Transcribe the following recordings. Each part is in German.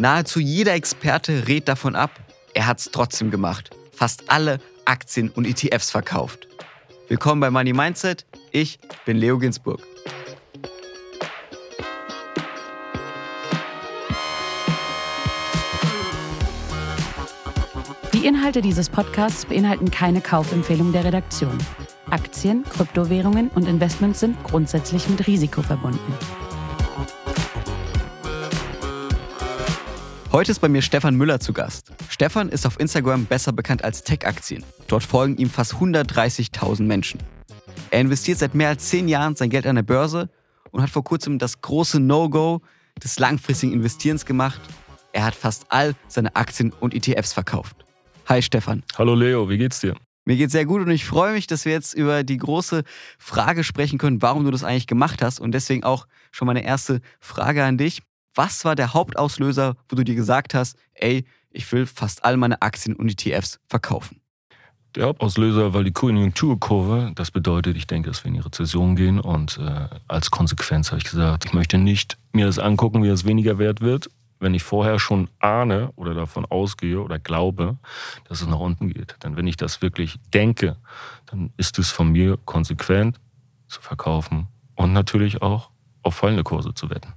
Nahezu jeder Experte rät davon ab. Er hat es trotzdem gemacht. Fast alle Aktien und ETFs verkauft. Willkommen bei Money Mindset. Ich bin Leo Ginsburg. Die Inhalte dieses Podcasts beinhalten keine Kaufempfehlung der Redaktion. Aktien, Kryptowährungen und Investments sind grundsätzlich mit Risiko verbunden. Heute ist bei mir Stefan Müller zu Gast. Stefan ist auf Instagram besser bekannt als Tech-Aktien. Dort folgen ihm fast 130.000 Menschen. Er investiert seit mehr als zehn Jahren sein Geld an der Börse und hat vor kurzem das große No-Go des langfristigen Investierens gemacht. Er hat fast all seine Aktien und ETFs verkauft. Hi Stefan. Hallo Leo, wie geht's dir? Mir geht's sehr gut und ich freue mich, dass wir jetzt über die große Frage sprechen können, warum du das eigentlich gemacht hast. Und deswegen auch schon meine erste Frage an dich. Was war der Hauptauslöser, wo du dir gesagt hast, ey, ich will fast all meine Aktien und ETFs verkaufen? Der Hauptauslöser war die Konjunkturkurve. Das bedeutet, ich denke, dass wir in die Rezession gehen. Und äh, als Konsequenz habe ich gesagt, ich möchte nicht mir das angucken, wie es weniger wert wird wenn ich vorher schon ahne oder davon ausgehe oder glaube, dass es nach unten geht. Denn wenn ich das wirklich denke, dann ist es von mir konsequent zu verkaufen und natürlich auch auf fallende Kurse zu wetten.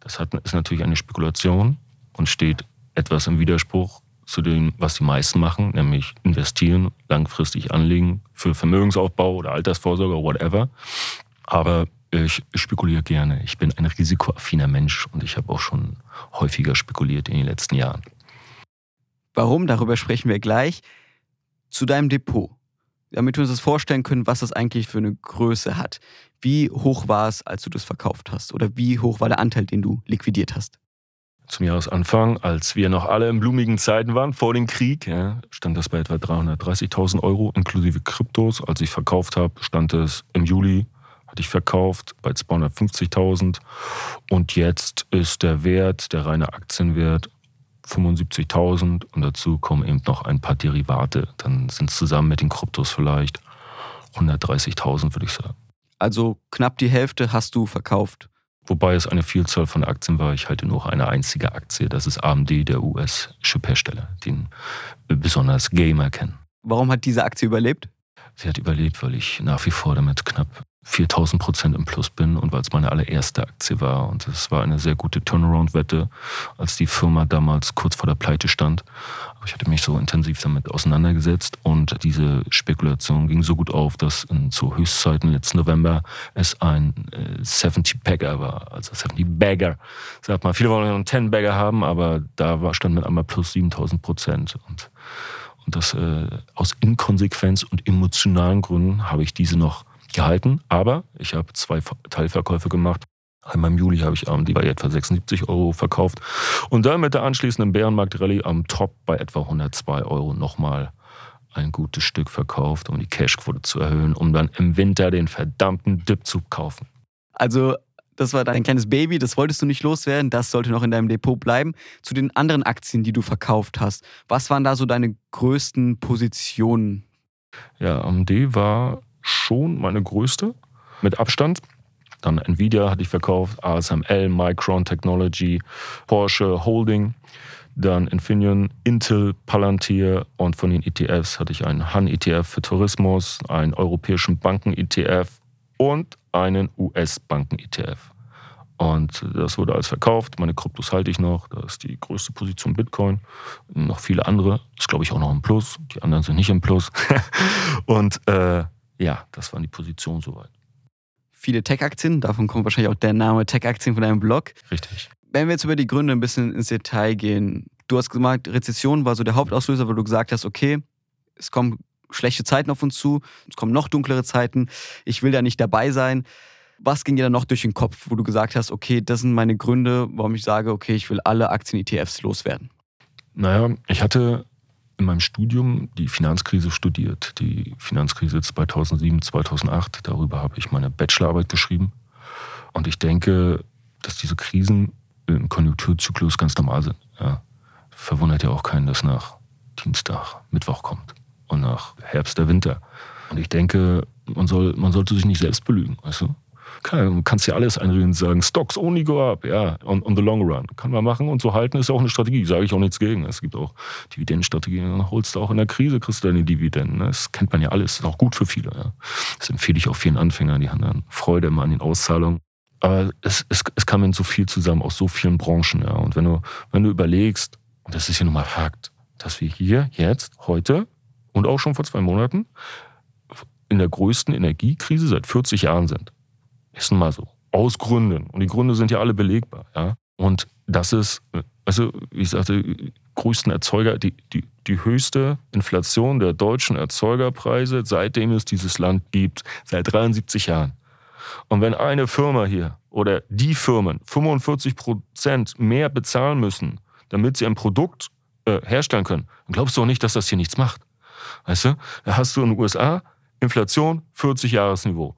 Das hat, ist natürlich eine Spekulation und steht etwas im Widerspruch zu dem, was die meisten machen, nämlich investieren, langfristig anlegen für Vermögensaufbau oder Altersvorsorge oder whatever. Aber ich spekuliere gerne. Ich bin ein risikoaffiner Mensch und ich habe auch schon häufiger spekuliert in den letzten Jahren. Warum? Darüber sprechen wir gleich. Zu deinem Depot. Damit wir uns das vorstellen können, was das eigentlich für eine Größe hat. Wie hoch war es, als du das verkauft hast? Oder wie hoch war der Anteil, den du liquidiert hast? Zum Jahresanfang, als wir noch alle in blumigen Zeiten waren, vor dem Krieg, ja, stand das bei etwa 330.000 Euro inklusive Kryptos. Als ich verkauft habe, stand es im Juli hatte ich verkauft bei 250.000 und jetzt ist der Wert, der reine Aktienwert 75.000 und dazu kommen eben noch ein paar Derivate. Dann sind es zusammen mit den Kryptos vielleicht 130.000, würde ich sagen. Also knapp die Hälfte hast du verkauft. Wobei es eine Vielzahl von Aktien war. Ich halte nur eine einzige Aktie. Das ist AMD, der US-Chip-Hersteller, den besonders Gamer kennen. Warum hat diese Aktie überlebt? Sie hat überlebt, weil ich nach wie vor damit knapp 4000 Prozent im Plus bin und weil es meine allererste Aktie war. Und es war eine sehr gute Turnaround-Wette, als die Firma damals kurz vor der Pleite stand. Ich hatte mich so intensiv damit auseinandergesetzt und diese Spekulation ging so gut auf, dass zu Höchstzeiten letzten November es ein äh, 70-Bagger war. Also 70-Bagger. Sagt man, viele wollen einen 10-Bagger haben, aber da war, stand mit einmal plus 7000 Prozent. Und, und das äh, aus Inkonsequenz und emotionalen Gründen habe ich diese noch gehalten, aber ich habe zwei Teilverkäufe gemacht. Einmal im Juli habe ich die bei etwa 76 Euro verkauft und dann mit der anschließenden Bärenmarkt-Rallye am Top bei etwa 102 Euro nochmal ein gutes Stück verkauft, um die Cashquote zu erhöhen, um dann im Winter den verdammten Dip zu kaufen. Also das war dein kleines Baby, das wolltest du nicht loswerden, das sollte noch in deinem Depot bleiben. Zu den anderen Aktien, die du verkauft hast, was waren da so deine größten Positionen? Ja, AMD war schon meine größte mit Abstand. Dann Nvidia hatte ich verkauft, ASML, Micron Technology, Porsche Holding, dann Infineon, Intel, Palantir und von den ETFs hatte ich einen Han-ETF für Tourismus, einen europäischen Banken-ETF und einen US-Banken-ETF. Und das wurde alles verkauft. Meine Kryptos halte ich noch. Das ist die größte Position Bitcoin. Noch viele andere. Ist, glaube ich, auch noch im Plus. Die anderen sind nicht im Plus. und äh, ja, das waren die Positionen soweit. Viele Tech-Aktien, davon kommt wahrscheinlich auch der Name Tech-Aktien von deinem Blog. Richtig. Wenn wir jetzt über die Gründe ein bisschen ins Detail gehen, du hast gesagt, Rezession war so der Hauptauslöser, weil du gesagt hast, okay, es kommen schlechte Zeiten auf uns zu, es kommen noch dunklere Zeiten, ich will da nicht dabei sein. Was ging dir dann noch durch den Kopf, wo du gesagt hast, okay, das sind meine Gründe, warum ich sage, okay, ich will alle Aktien-ETFs loswerden? Naja, ich hatte in meinem Studium die Finanzkrise studiert. Die Finanzkrise 2007, 2008, darüber habe ich meine Bachelorarbeit geschrieben. Und ich denke, dass diese Krisen im Konjunkturzyklus ganz normal sind. Ja. Verwundert ja auch keinen, dass nach Dienstag Mittwoch kommt und nach Herbst der Winter. Und ich denke, man, soll, man sollte sich nicht selbst belügen, weißt du? Du kannst ja alles einreden und sagen, Stocks only go up, ja, on, on the long run. Kann man machen und so halten ist auch eine Strategie, sage ich auch nichts gegen. Es gibt auch Dividendenstrategien, dann holst du auch in der Krise, kriegst du deine Dividenden. Ne? Das kennt man ja alles, ist auch gut für viele. Ja. Das empfehle ich auch vielen Anfängern, die haben dann Freude immer an den Auszahlungen. Aber es, es, es kam in so viel zusammen, aus so vielen Branchen. Ja. Und wenn du, wenn du überlegst, und das ist ja nun mal Fakt, dass wir hier jetzt, heute und auch schon vor zwei Monaten in der größten Energiekrise seit 40 Jahren sind. Ist nun mal so. Aus Gründen. Und die Gründe sind ja alle belegbar. Ja? Und das ist, also wie ich sagte, größten Erzeuger, die, die, die höchste Inflation der deutschen Erzeugerpreise, seitdem es dieses Land gibt, seit 73 Jahren. Und wenn eine Firma hier oder die Firmen 45 Prozent mehr bezahlen müssen, damit sie ein Produkt äh, herstellen können, dann glaubst du auch nicht, dass das hier nichts macht. Weißt du? Da hast du in den USA Inflation 40 Jahresniveau.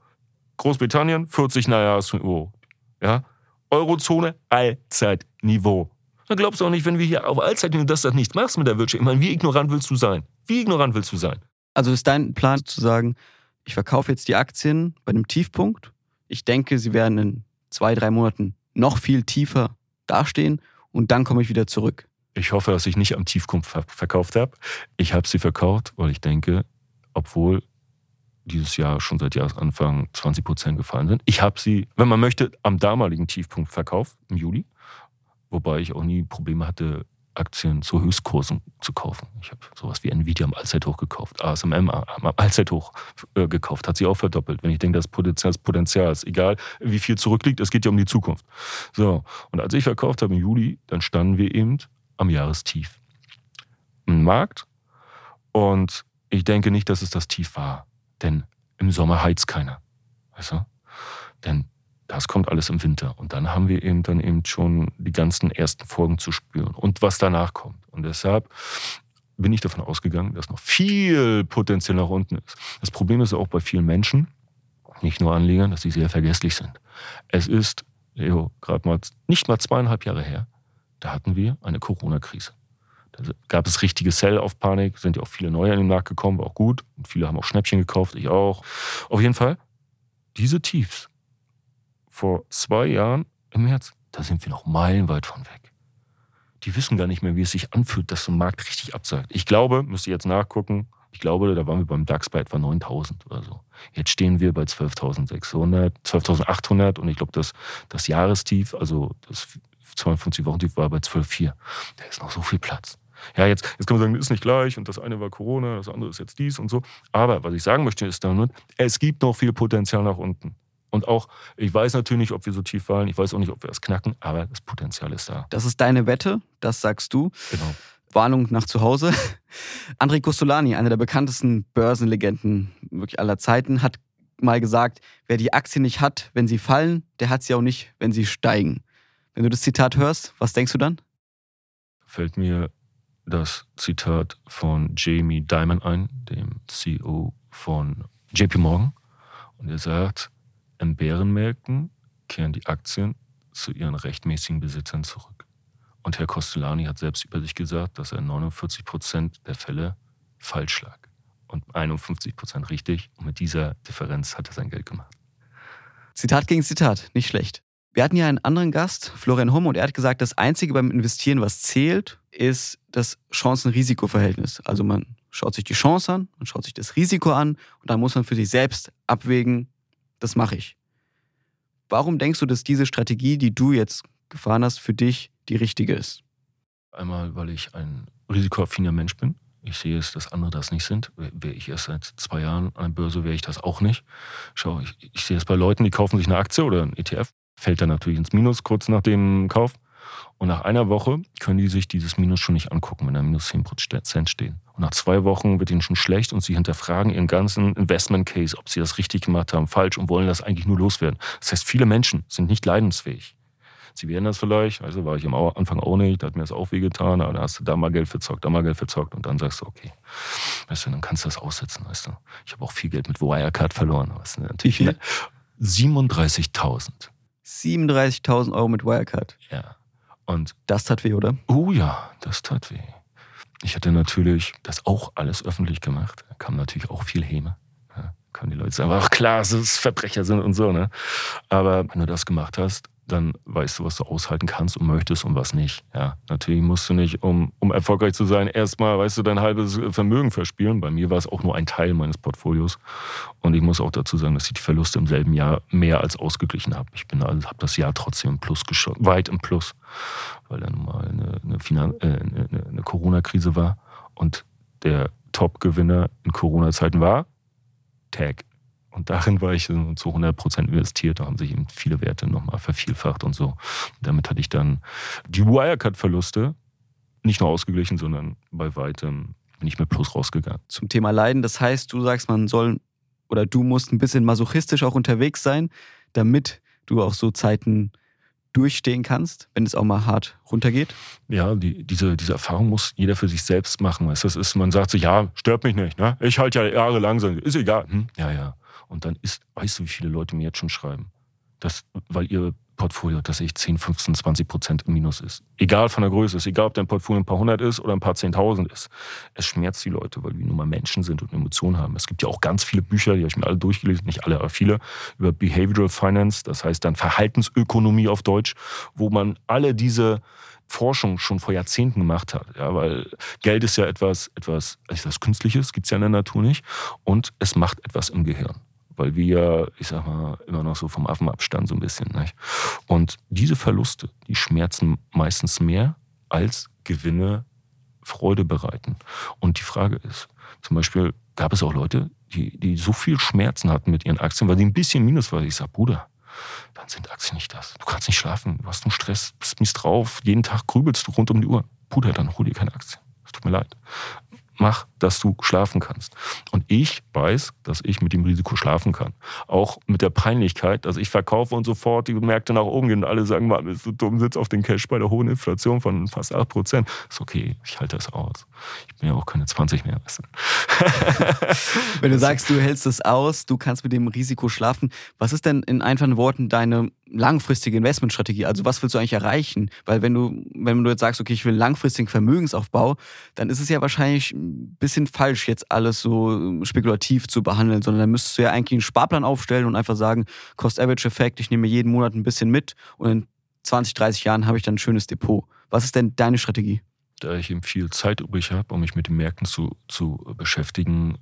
Großbritannien 40 Jahresniveau. Ja? Eurozone Allzeitniveau. Dann glaubst du auch nicht, wenn wir hier auf Allzeitniveau das, das nicht machst mit der Wirtschaft. Ich meine, wie ignorant willst du sein? Wie ignorant willst du sein? Also ist dein Plan zu sagen, ich verkaufe jetzt die Aktien bei einem Tiefpunkt. Ich denke, sie werden in zwei, drei Monaten noch viel tiefer dastehen und dann komme ich wieder zurück. Ich hoffe, dass ich nicht am Tiefpunkt verkauft habe. Ich habe sie verkauft, weil ich denke, obwohl dieses Jahr schon seit Jahresanfang 20 Prozent gefallen sind. Ich habe sie, wenn man möchte, am damaligen Tiefpunkt verkauft, im Juli. Wobei ich auch nie Probleme hatte, Aktien zu Höchstkursen zu kaufen. Ich habe sowas wie Nvidia am Allzeithoch gekauft, ASMM am Allzeithoch äh, gekauft, hat sie auch verdoppelt. Wenn ich denke, das Potenzial ist Potenzial ist, egal wie viel zurückliegt, es geht ja um die Zukunft. So, und als ich verkauft habe im Juli, dann standen wir eben am Jahrestief. Im Markt und ich denke nicht, dass es das Tief war. Denn im Sommer heizt keiner. Weißt du? Denn das kommt alles im Winter. Und dann haben wir eben dann eben schon die ganzen ersten Folgen zu spüren und was danach kommt. Und deshalb bin ich davon ausgegangen, dass noch viel Potenzial nach unten ist. Das Problem ist auch bei vielen Menschen, nicht nur Anlegern, dass sie sehr vergesslich sind. Es ist, Leo, gerade mal nicht mal zweieinhalb Jahre her, da hatten wir eine Corona-Krise. Da gab es richtige Sell-Off-Panik, sind ja auch viele neue an den Markt gekommen, war auch gut. Und viele haben auch Schnäppchen gekauft, ich auch. Auf jeden Fall, diese Tiefs vor zwei Jahren im März, da sind wir noch meilenweit von weg. Die wissen gar nicht mehr, wie es sich anfühlt, dass so ein Markt richtig absagt. Ich glaube, müsst ihr jetzt nachgucken, ich glaube, da waren wir beim DAX bei etwa 9000 oder so. Jetzt stehen wir bei 12.600, 12.800 und ich glaube, das, das Jahrestief, also das 52 Wochen Tief war bei 12,4. Da ist noch so viel Platz. Ja, jetzt, jetzt kann man sagen, ist nicht gleich und das eine war Corona, das andere ist jetzt dies und so. Aber was ich sagen möchte, ist damit, es gibt noch viel Potenzial nach unten. Und auch, ich weiß natürlich nicht, ob wir so tief fallen, ich weiß auch nicht, ob wir das knacken, aber das Potenzial ist da. Das ist deine Wette, das sagst du. Genau. Warnung nach zu Hause. André Costolani, einer der bekanntesten Börsenlegenden wirklich aller Zeiten, hat mal gesagt, wer die Aktien nicht hat, wenn sie fallen, der hat sie auch nicht, wenn sie steigen. Wenn du das Zitat hörst, was denkst du dann? Fällt mir das Zitat von Jamie Dimon ein, dem CEO von JP Morgan. Und er sagt, in Bärenmärkten kehren die Aktien zu ihren rechtmäßigen Besitzern zurück. Und Herr Costellani hat selbst über sich gesagt, dass er in 49 Prozent der Fälle falsch lag und 51 Prozent richtig. Und mit dieser Differenz hat er sein Geld gemacht. Zitat gegen Zitat, nicht schlecht. Wir hatten ja einen anderen Gast, Florian Humm, und er hat gesagt, das Einzige beim Investieren, was zählt, ist das Chancen-Risiko-Verhältnis. Also man schaut sich die Chance an, man schaut sich das Risiko an und dann muss man für sich selbst abwägen, das mache ich. Warum denkst du, dass diese Strategie, die du jetzt gefahren hast, für dich die richtige ist? Einmal, weil ich ein risikoaffiner Mensch bin. Ich sehe es, dass andere das nicht sind. Wäre ich erst seit zwei Jahren an der Börse, wäre ich das auch nicht. Schau, ich, ich sehe es bei Leuten, die kaufen sich eine Aktie oder ein ETF fällt dann natürlich ins Minus kurz nach dem Kauf. Und nach einer Woche können die sich dieses Minus schon nicht angucken, wenn da minus 10 Prozent stehen. Und nach zwei Wochen wird ihnen schon schlecht und sie hinterfragen ihren ganzen Investment Case, ob sie das richtig gemacht haben, falsch und wollen das eigentlich nur loswerden. Das heißt, viele Menschen sind nicht leidensfähig. Sie werden das vielleicht, also war ich am Anfang auch nicht, da hat mir das auch wehgetan, aber dann hast du da mal Geld verzockt, da mal Geld verzockt und dann sagst du, okay, weißt du, dann kannst du das aussetzen, weißt du. Ich habe auch viel Geld mit Wirecard verloren. Weißt du, viel? 37.000. 37.000 Euro mit Wirecard. Ja. Und das tat weh, oder? Oh ja, das tat weh. Ich hatte natürlich das auch alles öffentlich gemacht. Da kam natürlich auch viel Häme. Ja. können die Leute sagen, ach klar, dass es Verbrecher sind und so, ne? Aber wenn du das gemacht hast, dann weißt du, was du aushalten kannst und möchtest und was nicht. Ja, natürlich musst du nicht, um, um erfolgreich zu sein, erstmal, weißt du, dein halbes Vermögen verspielen. Bei mir war es auch nur ein Teil meines Portfolios. Und ich muss auch dazu sagen, dass ich die Verluste im selben Jahr mehr als ausgeglichen habe. Ich also, habe das Jahr trotzdem im Plus geschaut, weit im Plus, weil dann mal eine, eine, äh, eine, eine Corona-Krise war und der Top-Gewinner in Corona-Zeiten war Tag. Und darin war ich zu 100 Prozent investiert. Da haben sich eben viele Werte nochmal vervielfacht und so. Und damit hatte ich dann die Wirecard-Verluste nicht nur ausgeglichen, sondern bei weitem bin ich mit Plus rausgegangen. Zum Thema Leiden, das heißt, du sagst, man soll oder du musst ein bisschen masochistisch auch unterwegs sein, damit du auch so Zeiten durchstehen kannst, wenn es auch mal hart runtergeht? Ja, die, diese, diese Erfahrung muss jeder für sich selbst machen. Weißt, das ist, man sagt sich, ja, stört mich nicht, ne? Ich halte ja jahrelang so, ist egal. Hm? Ja, ja. Und dann ist, weißt du, wie viele Leute mir jetzt schon schreiben? Das, weil ihr Portfolio tatsächlich 10, 15, 20 Prozent im Minus ist. Egal von der Größe ist, egal ob dein Portfolio ein paar hundert ist oder ein paar zehntausend ist. Es schmerzt die Leute, weil wir nun mal Menschen sind und Emotionen haben. Es gibt ja auch ganz viele Bücher, die habe ich mir alle durchgelesen, nicht alle, aber viele, über Behavioral Finance, das heißt dann Verhaltensökonomie auf Deutsch, wo man alle diese Forschung schon vor Jahrzehnten gemacht hat. Ja, weil Geld ist ja etwas, etwas, etwas Künstliches, gibt es ja in der Natur nicht. Und es macht etwas im Gehirn weil wir, ich sag mal, immer noch so vom Affen abstand so ein bisschen. Nicht? Und diese Verluste, die schmerzen meistens mehr als Gewinne Freude bereiten. Und die Frage ist, zum Beispiel gab es auch Leute, die, die so viel Schmerzen hatten mit ihren Aktien, weil sie ein bisschen Minus waren. Ich sag, Bruder, dann sind Aktien nicht das. Du kannst nicht schlafen, du hast einen Stress, bist mies drauf, jeden Tag grübelst du rund um die Uhr. Bruder, dann hol dir keine Aktien. Es tut mir leid mach, dass du schlafen kannst. Und ich weiß, dass ich mit dem Risiko schlafen kann. Auch mit der Peinlichkeit, dass ich verkaufe und sofort die Märkte nach oben gehen und alle sagen, man bist du dumm, sitzt auf den Cash bei der hohen Inflation von fast 8 Prozent. Ist okay, ich halte das aus. Ich bin ja auch keine 20 mehr. Wenn du sagst, du hältst es aus, du kannst mit dem Risiko schlafen, was ist denn in einfachen Worten deine langfristige Investmentstrategie? Also was willst du eigentlich erreichen? Weil wenn du, wenn du jetzt sagst, okay, ich will langfristigen Vermögensaufbau, dann ist es ja wahrscheinlich ein bisschen falsch, jetzt alles so spekulativ zu behandeln, sondern dann müsstest du ja eigentlich einen Sparplan aufstellen und einfach sagen, Cost-Average-Effekt, ich nehme jeden Monat ein bisschen mit und in 20, 30 Jahren habe ich dann ein schönes Depot. Was ist denn deine Strategie? Da ich eben viel Zeit übrig habe, um mich mit den Märkten zu, zu beschäftigen,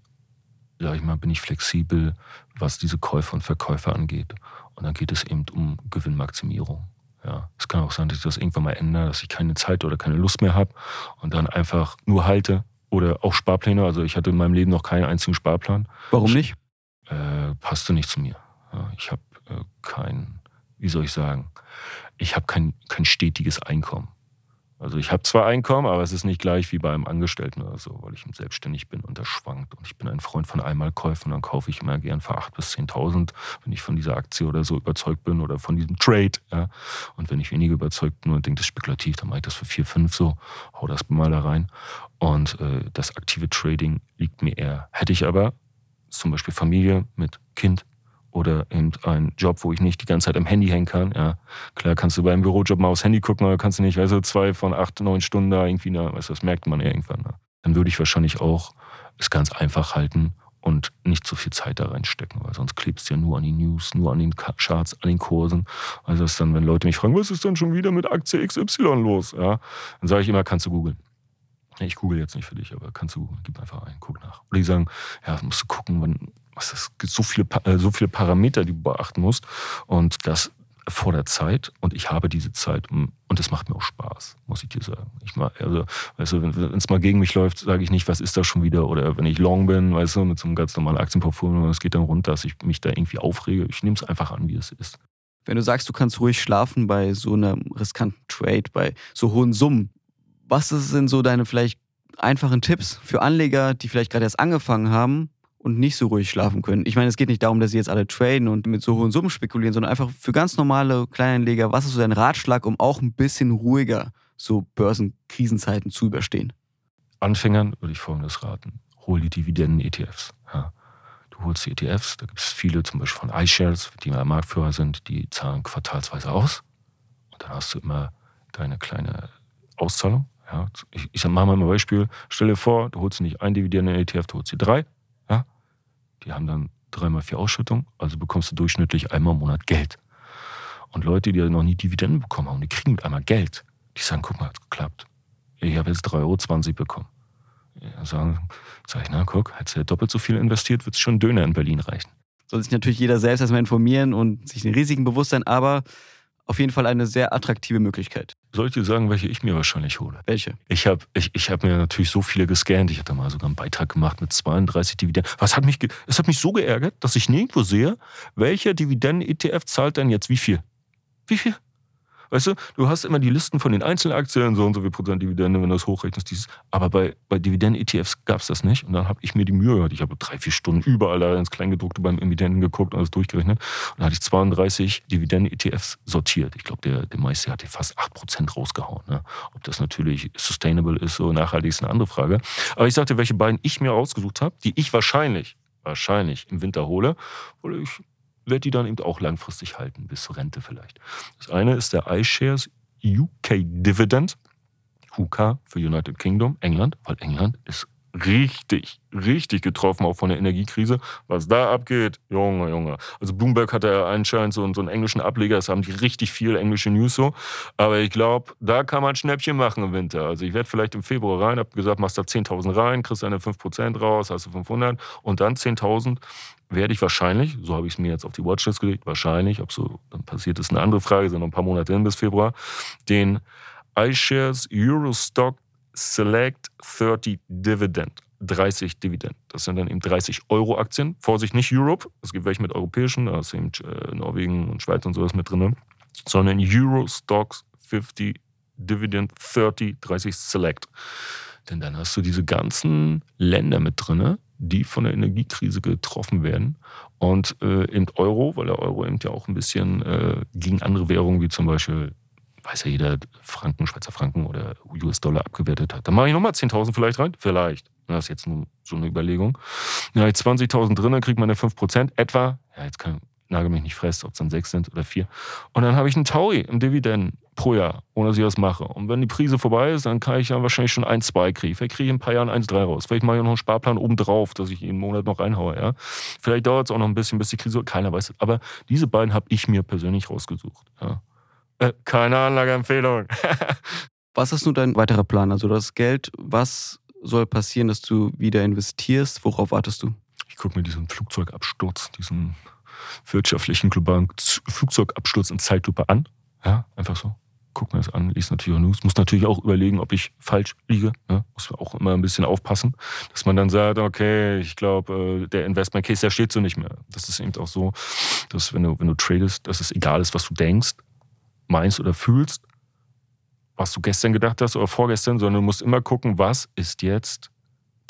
sage ich mal, bin ich flexibel, was diese Käufer und Verkäufer angeht. Und dann geht es eben um Gewinnmaximierung. Ja, es kann auch sein, dass ich das irgendwann mal ändere, dass ich keine Zeit oder keine Lust mehr habe und dann einfach nur halte oder auch Sparpläne. Also ich hatte in meinem Leben noch keinen einzigen Sparplan. Warum nicht? Äh, passte nicht zu mir. Ja, ich habe äh, kein, wie soll ich sagen, ich habe kein, kein stetiges Einkommen. Also ich habe zwar Einkommen, aber es ist nicht gleich wie bei einem Angestellten oder so, weil ich selbstständig bin und das schwankt. Und ich bin ein Freund von Einmalkäufen, dann kaufe ich immer gern für 8.000 bis 10.000, wenn ich von dieser Aktie oder so überzeugt bin oder von diesem Trade. Ja. Und wenn ich weniger überzeugt bin und denke, das ist spekulativ, dann mache ich das für 4, 5 so, hau das mal da rein. Und äh, das aktive Trading liegt mir eher. Hätte ich aber zum Beispiel Familie mit Kind, oder eben ein Job, wo ich nicht die ganze Zeit am Handy hängen kann. Ja, klar kannst du beim Bürojob mal aufs Handy gucken, aber kannst du nicht, weißt du, zwei von acht, neun Stunden da irgendwie, na, weißt du, das merkt man irgendwann. Ne? Dann würde ich wahrscheinlich auch es ganz einfach halten und nicht zu viel Zeit da reinstecken, weil sonst klebst du ja nur an die News, nur an den Charts, an den Kursen. Also das dann, wenn Leute mich fragen, was ist denn schon wieder mit Aktie XY los? Ja, dann sage ich immer, kannst du googeln. Ich google jetzt nicht für dich, aber kannst du, gib einfach ein, guck nach. Oder die sagen, ja, musst du gucken, wann, es gibt so viele, äh, so viele Parameter, die du beachten musst. Und das vor der Zeit und ich habe diese Zeit und es macht mir auch Spaß, muss ich dir sagen. Ich mal, also, weißt du, wenn es mal gegen mich läuft, sage ich nicht, was ist das schon wieder? Oder wenn ich long bin, weißt du, mit so einem ganz normalen Aktienportfolio und es geht dann runter, dass ich mich da irgendwie aufrege. Ich nehme es einfach an, wie es ist. Wenn du sagst, du kannst ruhig schlafen bei so einem riskanten Trade, bei so hohen Summen, was sind so deine vielleicht einfachen Tipps für Anleger, die vielleicht gerade erst angefangen haben und nicht so ruhig schlafen können. Ich meine, es geht nicht darum, dass sie jetzt alle traden und mit so hohen Summen spekulieren, sondern einfach für ganz normale Kleinanleger, was ist so dein Ratschlag, um auch ein bisschen ruhiger so Börsenkrisenzeiten zu überstehen? Anfängern würde ich folgendes raten. Hol die Dividenden-ETFs. Ja. Du holst die ETFs, da gibt es viele, zum Beispiel von iShares, die mal Marktführer sind, die zahlen quartalsweise aus. Und dann hast du immer deine kleine Auszahlung. Ja. Ich, ich mache mal ein Beispiel. Stell dir vor, du holst nicht ein Dividenden-ETF, du holst dir drei. Die haben dann dreimal vier Ausschüttung, also bekommst du durchschnittlich einmal im Monat Geld. Und Leute, die noch nie Dividenden bekommen haben, die kriegen mit einmal Geld. Die sagen, guck mal, hat's geklappt. Ich habe jetzt 3,20 Euro bekommen. Ja, sagen, sag ich, na guck, hättest du doppelt so viel investiert, wird es schon Döner in Berlin reichen. Soll sich natürlich jeder selbst erstmal informieren und sich den Risiken bewusst sein, aber auf jeden Fall eine sehr attraktive Möglichkeit. Soll ich dir sagen, welche ich mir wahrscheinlich hole? Welche? Ich habe ich, ich hab mir natürlich so viele gescannt. Ich hatte mal sogar einen Beitrag gemacht mit 32 Dividenden. Was hat mich, es hat mich so geärgert, dass ich nirgendwo sehe, welcher Dividenden-ETF zahlt denn jetzt wie viel? Wie viel? Weißt du, du hast immer die Listen von den Einzelaktien, so und so viel Prozent Dividende, wenn du das hochrechnest. Dieses. Aber bei, bei Dividenden-ETFs gab es das nicht. Und dann habe ich mir die Mühe gehört. Ich habe drei, vier Stunden überall da ins Kleingedruckte beim Emitenten geguckt und alles durchgerechnet. Und dann hatte ich 32 Dividenden-ETFs sortiert. Ich glaube, der, der meiste hatte fast 8% rausgehauen. Ne? Ob das natürlich sustainable ist, so nachhaltig ist eine andere Frage. Aber ich sagte, welche beiden ich mir rausgesucht habe, die ich wahrscheinlich wahrscheinlich im Winter hole, weil ich werde die dann eben auch langfristig halten, bis zur Rente vielleicht. Das eine ist der iShares UK Dividend, UK für United Kingdom, England, weil England ist richtig, richtig getroffen, auch von der Energiekrise. Was da abgeht, Junge, Junge. Also Bloomberg hat ja anscheinend so, so einen englischen Ableger, das haben die richtig viel englische News so. Aber ich glaube, da kann man Schnäppchen machen im Winter. Also ich werde vielleicht im Februar rein, habe gesagt, machst da 10.000 rein, kriegst deine 5% raus, hast du 500 und dann 10.000 werde ich wahrscheinlich, so habe ich es mir jetzt auf die Watchlist gelegt, wahrscheinlich, ob so dann passiert ist, eine andere Frage, sind noch ein paar Monate hin bis Februar, den iShares Eurostock Select 30 Dividend. 30 Dividend. Das sind dann eben 30 Euro Aktien. Vorsicht, nicht Europe. Es gibt welche mit europäischen, da ist eben äh, Norwegen und Schweiz und sowas mit drin. Sondern Eurostocks 50 Dividend 30, 30 Select. Denn dann hast du diese ganzen Länder mit drin, die von der Energiekrise getroffen werden. Und äh, eben Euro, weil der Euro eben ja auch ein bisschen äh, gegen andere Währungen wie zum Beispiel, weiß ja jeder, Franken, Schweizer Franken oder US-Dollar abgewertet hat. Dann mache ich nochmal 10.000 vielleicht rein. Vielleicht. Das ist jetzt nur so eine Überlegung. Dann habe ich 20.000 drin, dann kriegt man ja 5% etwa. Ja, jetzt kann, nagel mich nicht fest, ob es dann sechs sind oder vier. Und dann habe ich einen Taui im Dividenden pro Jahr, ohne dass ich das mache. Und wenn die Prise vorbei ist, dann kann ich ja wahrscheinlich schon 1, 2 kriegen. Vielleicht kriege ich in ein paar Jahren 1, 3 raus. Vielleicht mache ich noch einen Sparplan obendrauf, dass ich jeden Monat noch reinhaue. Ja? Vielleicht dauert es auch noch ein bisschen, bis die Krise, keiner weiß es. Aber diese beiden habe ich mir persönlich rausgesucht. Ja? Keine Anlageempfehlung. was ist nun dein weiterer Plan? Also das Geld, was soll passieren, dass du wieder investierst? Worauf wartest du? Ich gucke mir diesen Flugzeugabsturz, diesen wirtschaftlichen globalen Flugzeugabsturz in Zeitlupe an. Ja, einfach so. Guck mir das an, liest natürlich auch News. Muss natürlich auch überlegen, ob ich falsch liege. Ja, muss auch immer ein bisschen aufpassen, dass man dann sagt, okay, ich glaube, äh, der Investment Case, der steht so nicht mehr. Das ist eben auch so, dass wenn du, wenn du tradest, dass es egal ist, was du denkst, meinst oder fühlst, was du gestern gedacht hast oder vorgestern, sondern du musst immer gucken, was ist jetzt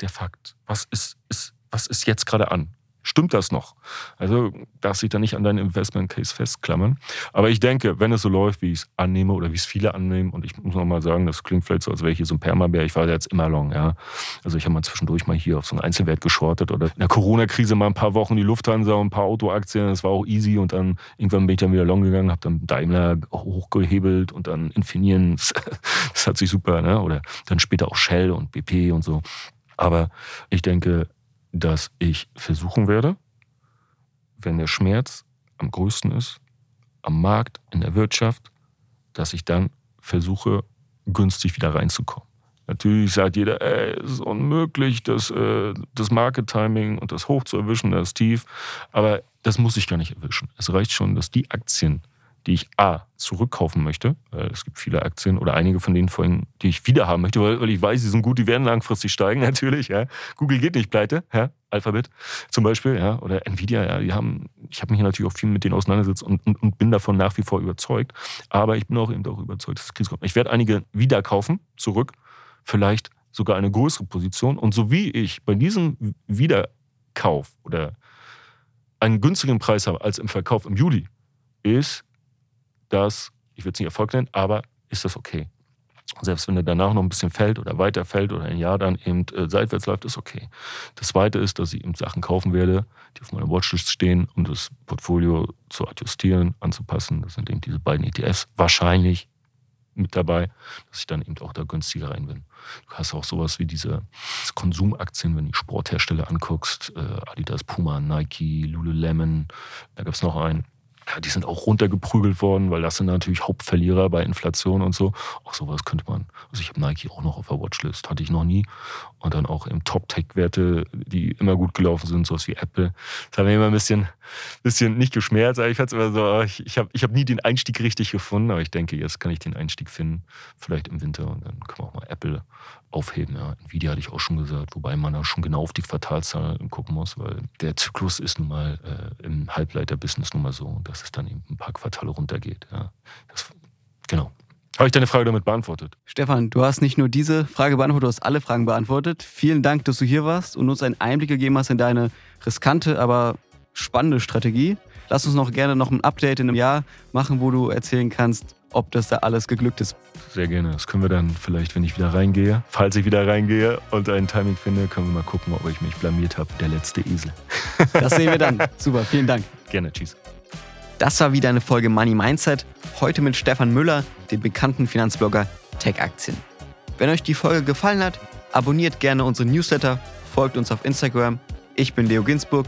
der Fakt? Was ist, ist, was ist jetzt gerade an? Stimmt das noch? Also darfst dich da nicht an deinen Investment Case festklammern. Aber ich denke, wenn es so läuft, wie ich es annehme oder wie es viele annehmen, und ich muss noch mal sagen, das klingt vielleicht so, als wäre ich hier so ein Permabär, ich war jetzt immer long, ja. Also ich habe mal zwischendurch mal hier auf so einen Einzelwert geschortet oder in der Corona-Krise mal ein paar Wochen die Lufthansa und ein paar Autoaktien, das war auch easy und dann irgendwann bin ich dann wieder long gegangen, habe dann Daimler hochgehebelt und dann Infineon, das hat sich super, ne? Oder dann später auch Shell und BP und so. Aber ich denke, dass ich versuchen werde, wenn der Schmerz am größten ist, am Markt, in der Wirtschaft, dass ich dann versuche, günstig wieder reinzukommen. Natürlich sagt jeder, es ist unmöglich, das, äh, das Market Timing und das hoch zu erwischen, das tief. Aber das muss ich gar nicht erwischen. Es reicht schon, dass die Aktien, die ich A, zurückkaufen möchte. Es gibt viele Aktien oder einige von denen vorhin, die ich wieder haben möchte, weil, ich weiß, sie sind gut, die werden langfristig steigen, natürlich. Ja. Google geht nicht pleite, ja. Alphabet zum Beispiel, ja, oder Nvidia, ja, die haben, ich habe mich natürlich auch viel mit denen auseinandergesetzt und, und, und, bin davon nach wie vor überzeugt. Aber ich bin auch eben auch überzeugt, dass es Krise kommt. Ich werde einige wieder kaufen, zurück, vielleicht sogar eine größere Position. Und so wie ich bei diesem Wiederkauf oder einen günstigeren Preis habe als im Verkauf im Juli, ist das, ich würde es nicht Erfolg nennen, aber ist das okay. Selbst wenn er danach noch ein bisschen fällt oder weiter fällt oder ein Jahr dann eben äh, seitwärts läuft, ist okay. Das zweite ist, dass ich eben Sachen kaufen werde, die auf meiner Watchlist stehen, um das Portfolio zu adjustieren, anzupassen. Das sind eben diese beiden ETFs. Wahrscheinlich mit dabei, dass ich dann eben auch da günstiger rein bin. Du hast auch sowas wie diese Konsumaktien, wenn du Sporthersteller anguckst, äh, Adidas, Puma, Nike, Lululemon, da gab es noch einen ja, die sind auch runtergeprügelt worden, weil das sind natürlich Hauptverlierer bei Inflation und so. Auch sowas könnte man. Also ich habe Nike auch noch auf der Watchlist, hatte ich noch nie. Und dann auch im Top-Tech-Werte, die immer gut gelaufen sind, sowas wie Apple. Das hat mir immer ein bisschen, bisschen nicht geschmerzt, aber ich fand immer so, ich, ich habe ich hab nie den Einstieg richtig gefunden, aber ich denke, jetzt kann ich den Einstieg finden, vielleicht im Winter und dann können wir auch mal Apple aufheben. Ja. Nvidia hatte ich auch schon gesagt, wobei man da schon genau auf die Quartalzahl gucken muss, weil der Zyklus ist nun mal äh, im Halbleiter-Business nun mal so, dass es dann eben ein paar Quartale runtergeht. Ja. Das, genau. Habe ich deine Frage damit beantwortet? Stefan, du hast nicht nur diese Frage beantwortet, du hast alle Fragen beantwortet. Vielen Dank, dass du hier warst und uns einen Einblick gegeben hast in deine riskante, aber spannende Strategie. Lass uns noch gerne noch ein Update in einem Jahr machen, wo du erzählen kannst, ob das da alles geglückt ist. Sehr gerne. Das können wir dann vielleicht, wenn ich wieder reingehe, falls ich wieder reingehe und ein Timing finde, können wir mal gucken, ob ich mich blamiert habe. Der letzte Esel. Das sehen wir dann. Super, vielen Dank. Gerne, tschüss. Das war wieder eine Folge Money Mindset. Heute mit Stefan Müller, dem bekannten Finanzblogger Tech Aktien. Wenn euch die Folge gefallen hat, abonniert gerne unseren Newsletter, folgt uns auf Instagram. Ich bin Leo Ginsburg.